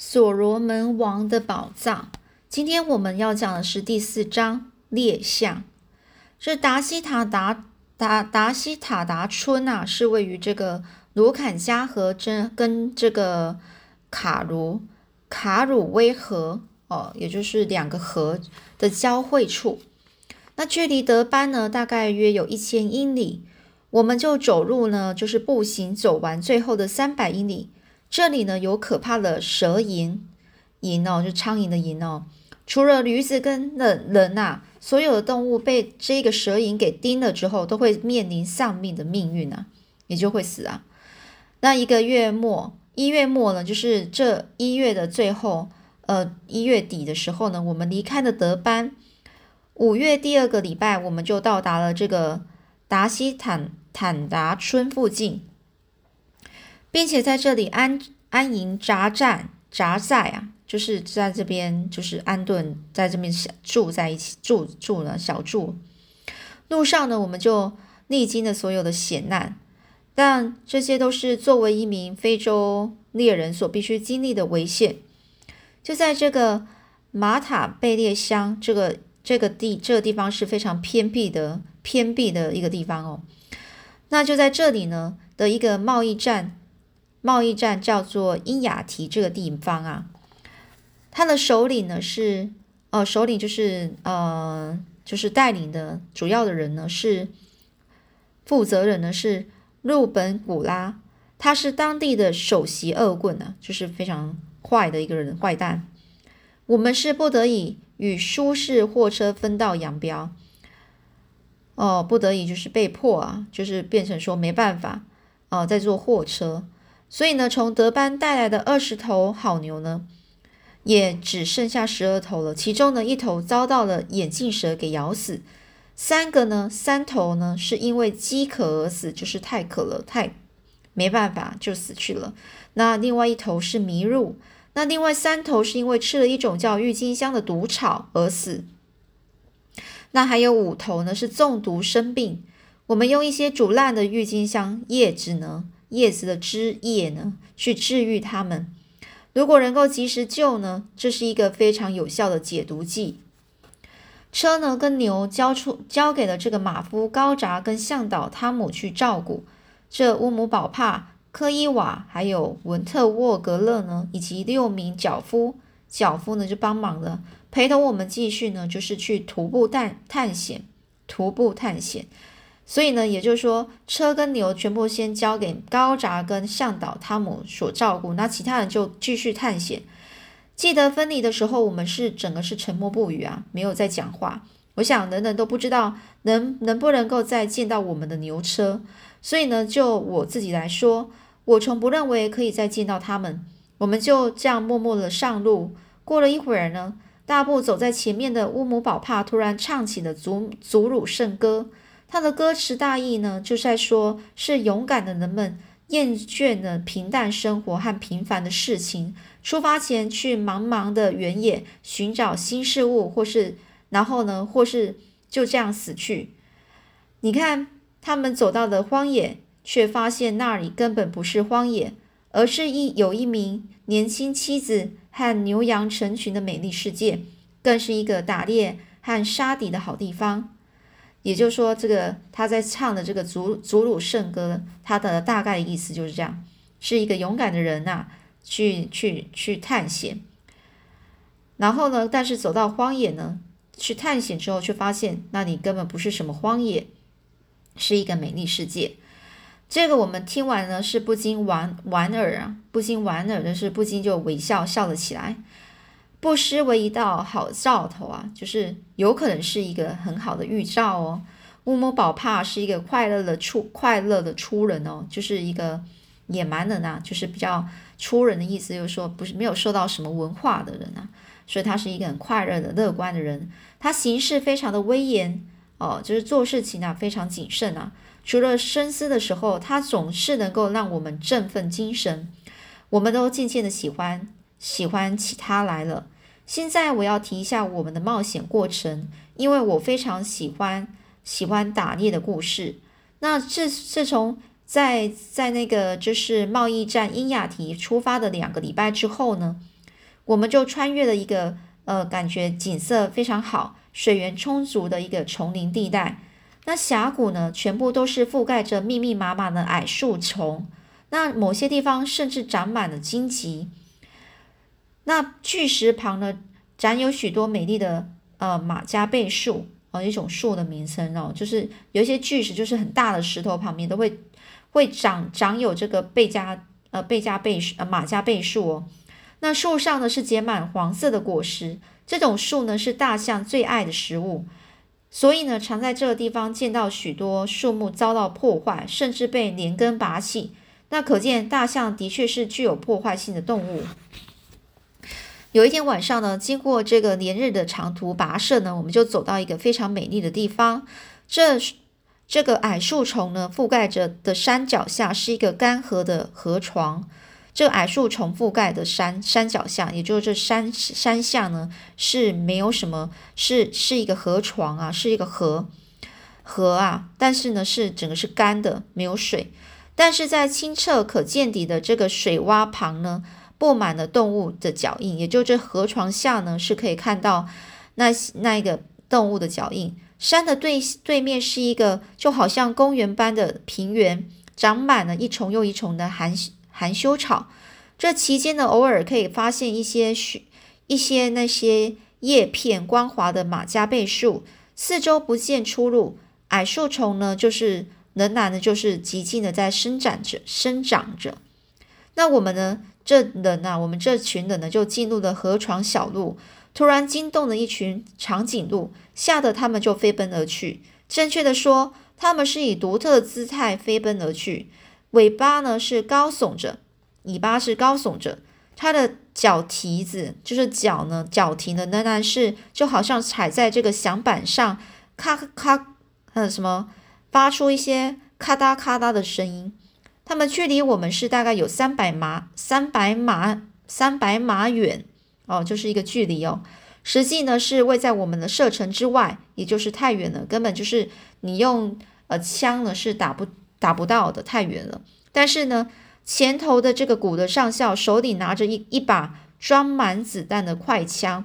所罗门王的宝藏。今天我们要讲的是第四章列项。这达西塔达达达西塔达村啊，是位于这个卢坎加河这跟这个卡卢卡鲁威河哦，也就是两个河的交汇处。那距离德班呢，大概约有一千英里。我们就走路呢，就是步行走完最后的三百英里。这里呢有可怕的蛇蝇，蝇哦，就苍蝇的蝇哦。除了驴子跟人人呐，所有的动物被这个蛇蝇给叮了之后，都会面临丧命的命运啊，也就会死啊。那一个月末，一月末呢，就是这一月的最后，呃，一月底的时候呢，我们离开了德班。五月第二个礼拜，我们就到达了这个达西坦坦达村附近。并且在这里安安营扎寨扎寨啊，就是在这边就是安顿，在这边小住在一起住住了小住。路上呢，我们就历经了所有的险难，但这些都是作为一名非洲猎人所必须经历的危险。就在这个马塔贝列乡这个这个地这个地方是非常偏僻的偏僻的一个地方哦。那就在这里呢的一个贸易站。贸易站叫做伊雅提这个地方啊，他的首领呢是，呃，首领就是呃，就是带领的主要的人呢是负责人呢是路本古拉，他是当地的首席恶棍呢，就是非常坏的一个人，坏蛋。我们是不得已与舒适货车分道扬镳，哦，不得已就是被迫啊，就是变成说没办法哦，在坐货车。所以呢，从德班带来的二十头好牛呢，也只剩下十二头了。其中呢，一头遭到了眼镜蛇给咬死，三个呢，三头呢是因为饥渴而死，就是太渴了，太没办法就死去了。那另外一头是迷路，那另外三头是因为吃了一种叫郁金香的毒草而死。那还有五头呢是中毒生病，我们用一些煮烂的郁金香叶子呢。叶子的枝叶呢，去治愈它们。如果能够及时救呢，这是一个非常有效的解毒剂。车呢，跟牛交出交给了这个马夫高扎跟向导汤姆去照顾。这乌姆宝帕、科伊瓦还有文特沃格勒呢，以及六名脚夫，脚夫呢就帮忙了，陪同我们继续呢，就是去徒步探探险，徒步探险。所以呢，也就是说，车跟牛全部先交给高扎跟向导汤姆所照顾，那其他人就继续探险。记得分离的时候，我们是整个是沉默不语啊，没有在讲话。我想人人都不知道能能不能够再见到我们的牛车。所以呢，就我自己来说，我从不认为可以再见到他们。我们就这样默默的上路。过了一会儿呢，大步走在前面的乌姆宝帕突然唱起了祖祖鲁圣歌。他的歌词大意呢，就在说，是勇敢的人们厌倦了平淡生活和平凡的事情，出发前去茫茫的原野寻找新事物，或是然后呢，或是就这样死去。你看，他们走到了荒野，却发现那里根本不是荒野，而是一有一名年轻妻子和牛羊成群的美丽世界，更是一个打猎和杀敌的好地方。也就是说，这个他在唱的这个祖祖鲁圣歌，他的大概的意思就是这样：是一个勇敢的人呐，去去去探险。然后呢，但是走到荒野呢，去探险之后，却发现那里根本不是什么荒野，是一个美丽世界。这个我们听完呢，是不禁莞莞尔啊，不禁莞尔的是不禁就微笑笑了起来。不失为一道好兆头啊，就是有可能是一个很好的预兆哦。乌姆宝帕是一个快乐的出快乐的出人哦，就是一个野蛮人呐，就是比较出人的意思，就是说不是没有受到什么文化的人啊，所以他是一个很快乐的乐观的人。他行事非常的威严哦，就是做事情啊非常谨慎啊。除了深思的时候，他总是能够让我们振奋精神，我们都渐渐的喜欢。喜欢起他来了。现在我要提一下我们的冒险过程，因为我非常喜欢喜欢打猎的故事。那自自从在在那个就是贸易站英亚提出发的两个礼拜之后呢，我们就穿越了一个呃，感觉景色非常好、水源充足的一个丛林地带。那峡谷呢，全部都是覆盖着密密麻麻的矮树丛，那某些地方甚至长满了荆棘。那巨石旁呢，长有许多美丽的呃马加贝树哦，一种树的名称哦，就是有一些巨石，就是很大的石头旁边都会会长长有这个贝加呃贝加贝呃马加贝树哦。那树上呢是结满黄色的果实，这种树呢是大象最爱的食物，所以呢常在这个地方见到许多树木遭到破坏，甚至被连根拔起。那可见大象的确是具有破坏性的动物。有一天晚上呢，经过这个连日的长途跋涉呢，我们就走到一个非常美丽的地方。这这个矮树丛呢覆盖着的山脚下是一个干涸的河床。这个矮树丛覆盖的山山脚下，也就是这山山下呢，是没有什么，是是一个河床啊，是一个河河啊，但是呢，是整个是干的，没有水。但是在清澈可见底的这个水洼旁呢，布满了动物的脚印，也就这河床下呢，是可以看到那那一个动物的脚印。山的对对面是一个就好像公园般的平原，长满了一重又一重的含。含羞草，这期间呢，偶尔可以发现一些许一些那些叶片光滑的马加贝树，四周不见出路。矮树丛呢，就是仍然呢，就是极静的在生长着，生长着。那我们呢，这人啊，我们这群人呢，就进入了河床小路，突然惊动了一群长颈鹿，吓得他们就飞奔而去。正确的说，他们是以独特的姿态飞奔而去。尾巴呢是高耸着，尾巴是高耸着，它的脚蹄子就是脚呢，脚蹄呢仍然是就好像踩在这个响板上，咔咔，呃什么，发出一些咔嗒咔嗒的声音。他们距离我们是大概有三百码，三百码，三百码远哦，就是一个距离哦。实际呢是位在我们的射程之外，也就是太远了，根本就是你用呃枪呢是打不。打不到的太远了，但是呢，前头的这个古的上校手里拿着一一把装满子弹的快枪，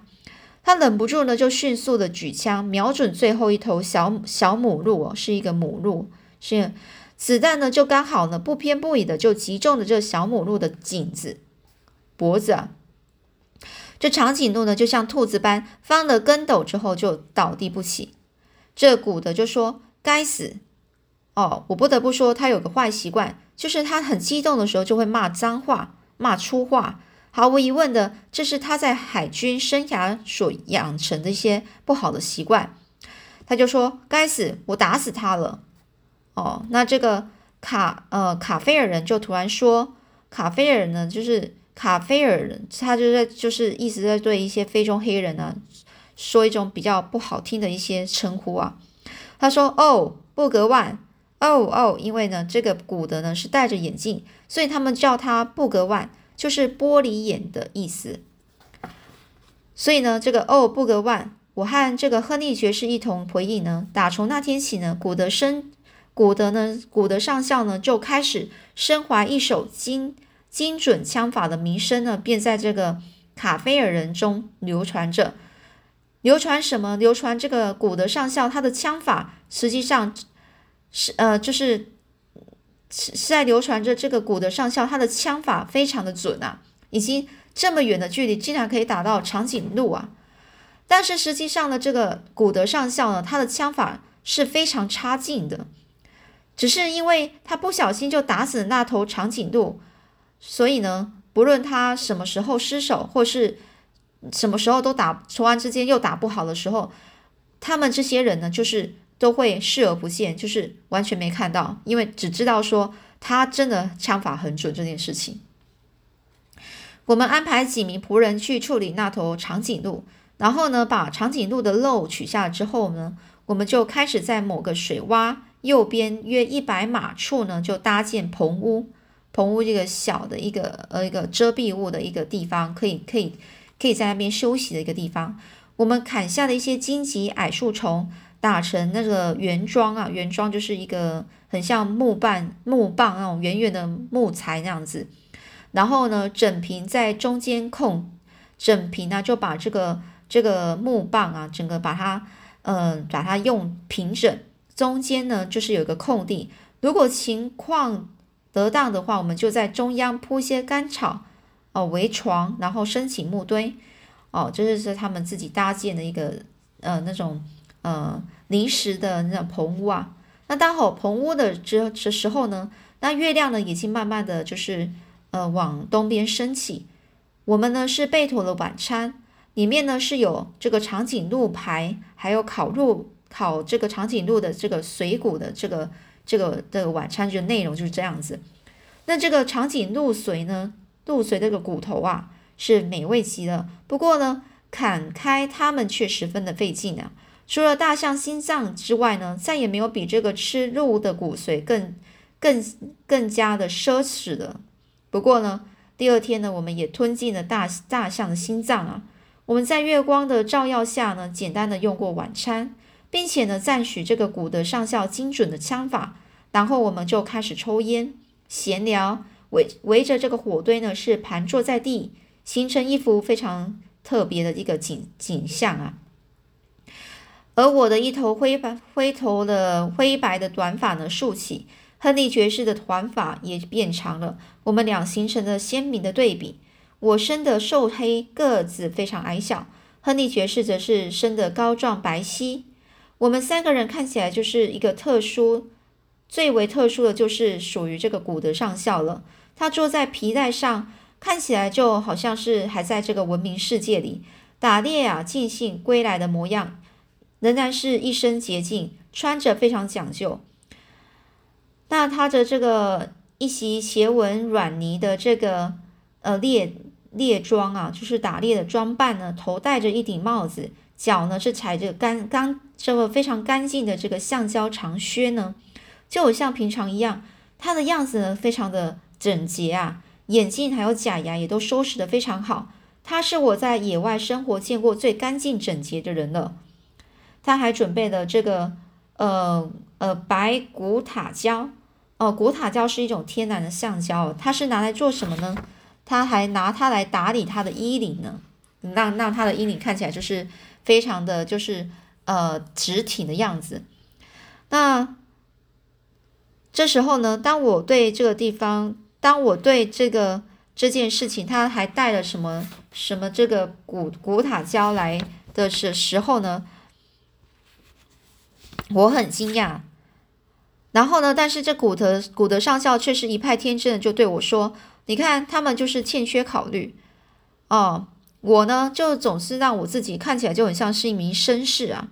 他忍不住呢，就迅速的举枪瞄准最后一头小小母鹿哦，是一个母鹿，是子弹呢就刚好呢不偏不倚的就击中了这小母鹿的颈子脖子啊，这长颈鹿呢就像兔子般翻了跟斗之后就倒地不起，这古德就说该死。哦，我不得不说，他有个坏习惯，就是他很激动的时候就会骂脏话、骂粗话。毫无疑问的，这是他在海军生涯所养成的一些不好的习惯。他就说：“该死，我打死他了。”哦，那这个卡呃卡菲尔人就突然说：“卡菲尔呢，就是卡菲尔人，他就在就是一直在对一些非洲黑人呢说一种比较不好听的一些称呼啊。”他说：“哦，布格万。”哦哦，因为呢，这个古德呢是戴着眼镜，所以他们叫他布格万，就是玻璃眼的意思。所以呢，这个哦布格万，我和这个亨利爵士一同回忆呢，打从那天起呢，古德生古德呢，古德上校呢就开始身怀一手精精准枪法的名声呢，便在这个卡菲尔人中流传着。流传什么？流传这个古德上校他的枪法，实际上。是呃，就是是是在流传着这个古德上校，他的枪法非常的准啊，已经这么远的距离，竟然可以打到长颈鹿啊！但是实际上呢，这个古德上校呢，他的枪法是非常差劲的，只是因为他不小心就打死那头长颈鹿，所以呢，不论他什么时候失手，或是什么时候都打，突然之间又打不好的时候，他们这些人呢，就是。都会视而不见，就是完全没看到，因为只知道说他真的枪法很准这件事情。我们安排几名仆人去处理那头长颈鹿，然后呢，把长颈鹿的肉取下之后呢，我们就开始在某个水洼右边约一百码处呢，就搭建棚屋。棚屋这个小的一个呃一个遮蔽物的一个地方，可以可以可以在那边休息的一个地方。我们砍下的一些荆棘矮树丛。打成那个圆桩啊，圆桩就是一个很像木棒、木棒那种圆圆的木材那样子。然后呢，整平在中间空整平呢就把这个这个木棒啊，整个把它嗯把它用平整，中间呢就是有一个空地。如果情况得当的话，我们就在中央铺些干草哦围床，然后升起木堆哦，这就是他们自己搭建的一个呃那种呃临时的那种棚屋啊。那搭好棚屋的这这时候呢，那月亮呢已经慢慢的就是呃往东边升起。我们呢是备妥了晚餐，里面呢是有这个长颈鹿排，还有烤肉烤这个长颈鹿的这个髓骨的这个。这个的晚餐就内容就是这样子。那这个长颈鹿髓呢，鹿髓这个骨头啊，是美味极了。不过呢，砍开它们却十分的费劲啊。除了大象心脏之外呢，再也没有比这个吃鹿的骨髓更、更、更加的奢侈的。不过呢，第二天呢，我们也吞进了大大象的心脏啊。我们在月光的照耀下呢，简单的用过晚餐。并且呢，赞许这个古德上校精准的枪法，然后我们就开始抽烟、闲聊，围围着这个火堆呢，是盘坐在地，形成一幅非常特别的一个景景象啊。而我的一头灰白灰头的灰白的短发呢竖起，亨利爵士的短发也变长了，我们俩形成了鲜明的对比。我生的瘦黑，个子非常矮小，亨利爵士则是生的高壮白皙。我们三个人看起来就是一个特殊，最为特殊的就是属于这个古德上校了。他坐在皮带上，看起来就好像是还在这个文明世界里打猎啊，尽兴归来的模样，仍然是一身洁净，穿着非常讲究。那他的这个一袭斜纹软呢的这个呃猎猎装啊，就是打猎的装扮呢，头戴着一顶帽子。脚呢是踩着干干这个非常干净的这个橡胶长靴呢，就像平常一样。它的样子呢非常的整洁啊，眼镜还有假牙也都收拾的非常好。他是我在野外生活见过最干净整洁的人了。他还准备了这个呃呃白古塔胶哦，古塔胶是一种天然的橡胶，它是拿来做什么呢？他还拿它来打理他的衣领呢，让让他的衣领看起来就是。非常的就是呃直挺的样子。那这时候呢，当我对这个地方，当我对这个这件事情，他还带了什么什么这个古古塔胶来的时时候呢，我很惊讶。然后呢，但是这古德古德上校却是一派天真的，就对我说：“你看，他们就是欠缺考虑哦。”我呢，就总是让我自己看起来就很像是一名绅士啊，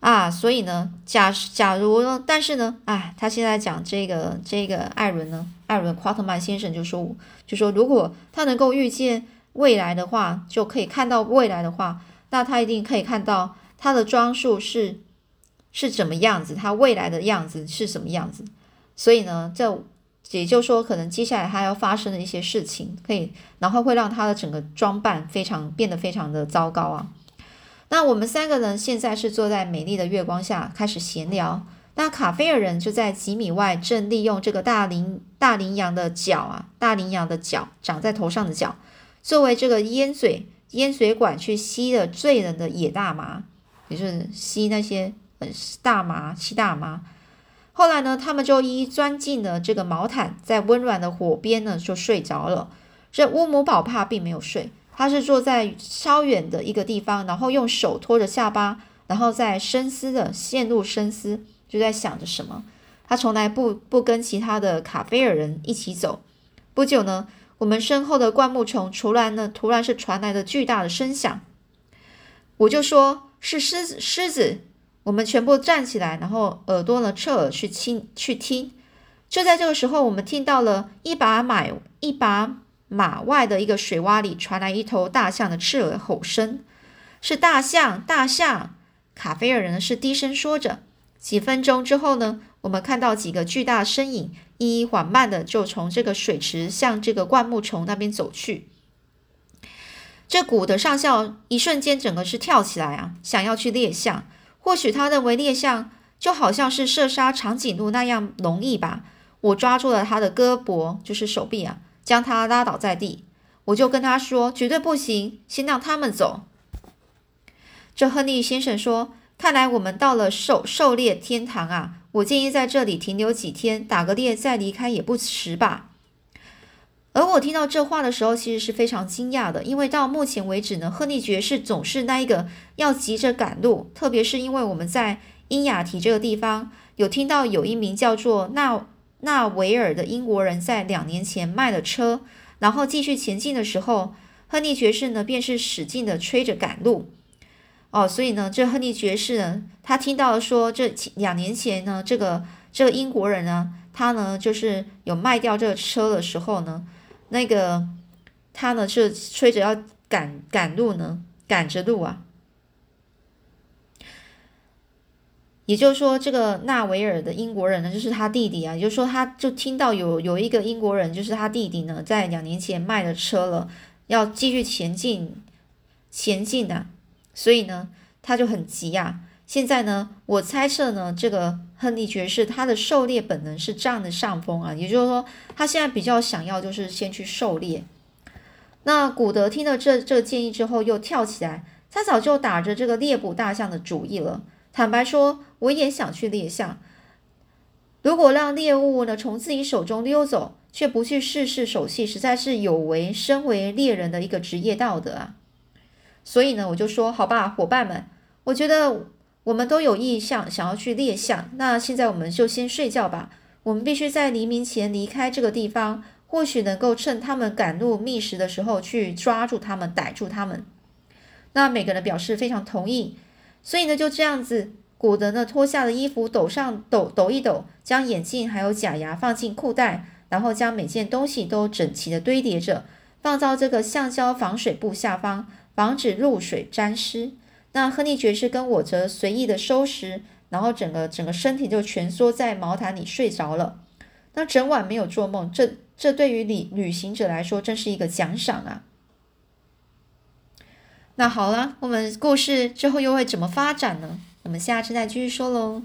啊，所以呢，假假如呢，但是呢，哎，他现在讲这个这个艾伦呢，艾伦夸特曼先生就说，就说如果他能够预见未来的话，就可以看到未来的话，那他一定可以看到他的装束是是怎么样子，他未来的样子是什么样子，所以呢，这。也就是说，可能接下来他要发生的一些事情，可以，然后会让他的整个装扮非常变得非常的糟糕啊。那我们三个人现在是坐在美丽的月光下开始闲聊。那卡菲尔人就在几米外，正利用这个大羚大羚羊的角啊，大羚羊的角长在头上的角，作为这个烟嘴烟水管去吸了醉人的野大麻，也就是吸那些呃大麻吸大麻。后来呢，他们就一一钻进了这个毛毯，在温暖的火边呢，就睡着了。这乌姆宝帕并没有睡，他是坐在稍远的一个地方，然后用手托着下巴，然后在深思的陷入深思，就在想着什么。他从来不不跟其他的卡菲尔人一起走。不久呢，我们身后的灌木丛突然呢，突然是传来了巨大的声响。我就说是狮子，狮子。我们全部站起来，然后耳朵呢侧耳去听去听。就在这个时候，我们听到了一把马一把马外的一个水洼里传来一头大象的刺耳吼声，是大象，大象！卡菲尔人是低声说着。几分钟之后呢，我们看到几个巨大身影，一一缓慢的就从这个水池向这个灌木丛那边走去。这古的上校一瞬间整个是跳起来啊，想要去猎象。或许他认为猎象就好像是射杀长颈鹿那样容易吧。我抓住了他的胳膊，就是手臂啊，将他拉倒在地。我就跟他说，绝对不行，先让他们走。这亨利先生说：“看来我们到了狩狩猎天堂啊！我建议在这里停留几天，打个猎再离开也不迟吧。”而我听到这话的时候，其实是非常惊讶的，因为到目前为止呢，亨利爵士总是那一个要急着赶路，特别是因为我们在英雅提这个地方有听到有一名叫做纳纳维尔的英国人在两年前卖了车，然后继续前进的时候，亨利爵士呢便是使劲的催着赶路。哦，所以呢，这亨利爵士呢，他听到说这两年前呢，这个这个英国人呢，他呢就是有卖掉这个车的时候呢。那个他呢是催着要赶赶路呢，赶着路啊。也就是说，这个纳维尔的英国人呢，就是他弟弟啊。也就是说，他就听到有有一个英国人，就是他弟弟呢，在两年前卖了车了，要继续前进前进啊。所以呢，他就很急呀。现在呢，我猜测呢，这个亨利爵士他的狩猎本能是占的上风啊，也就是说，他现在比较想要就是先去狩猎。那古德听了这这个建议之后，又跳起来，他早就打着这个猎捕大象的主意了。坦白说，我也想去猎象。如果让猎物呢从自己手中溜走，却不去试试手气，实在是有违身为猎人的一个职业道德啊。所以呢，我就说，好吧，伙伴们，我觉得。我们都有意向想要去猎象，那现在我们就先睡觉吧。我们必须在黎明前离开这个地方，或许能够趁他们赶路觅食的时候去抓住他们，逮住他们。那每个人表示非常同意，所以呢就这样子，古德呢脱下了衣服，抖上抖抖一抖，将眼镜还有假牙放进裤袋，然后将每件东西都整齐的堆叠着，放到这个橡胶防水布下方，防止露水沾湿。那亨利爵士跟我则随意的收拾，然后整个整个身体就蜷缩在毛毯里睡着了。那整晚没有做梦，这这对于旅旅行者来说真是一个奖赏啊！那好了，我们故事之后又会怎么发展呢？我们下次再继续说喽。